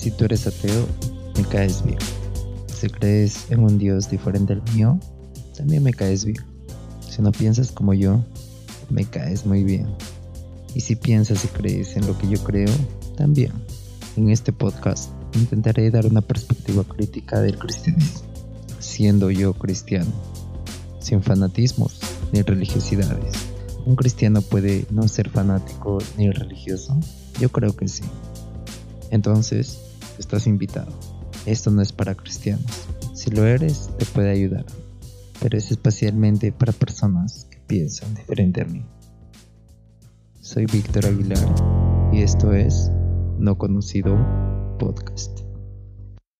Si tú eres ateo, me caes bien. Si crees en un Dios diferente al mío, también me caes bien. Si no piensas como yo, me caes muy bien. Y si piensas y crees en lo que yo creo, también. En este podcast intentaré dar una perspectiva crítica del cristianismo, siendo yo cristiano, sin fanatismos ni religiosidades. ¿Un cristiano puede no ser fanático ni religioso? Yo creo que sí. Entonces, estás invitado. Esto no es para cristianos. Si lo eres, te puede ayudar. Pero es especialmente para personas que piensan diferente a mí. Soy Víctor Aguilar y esto es No Conocido Podcast.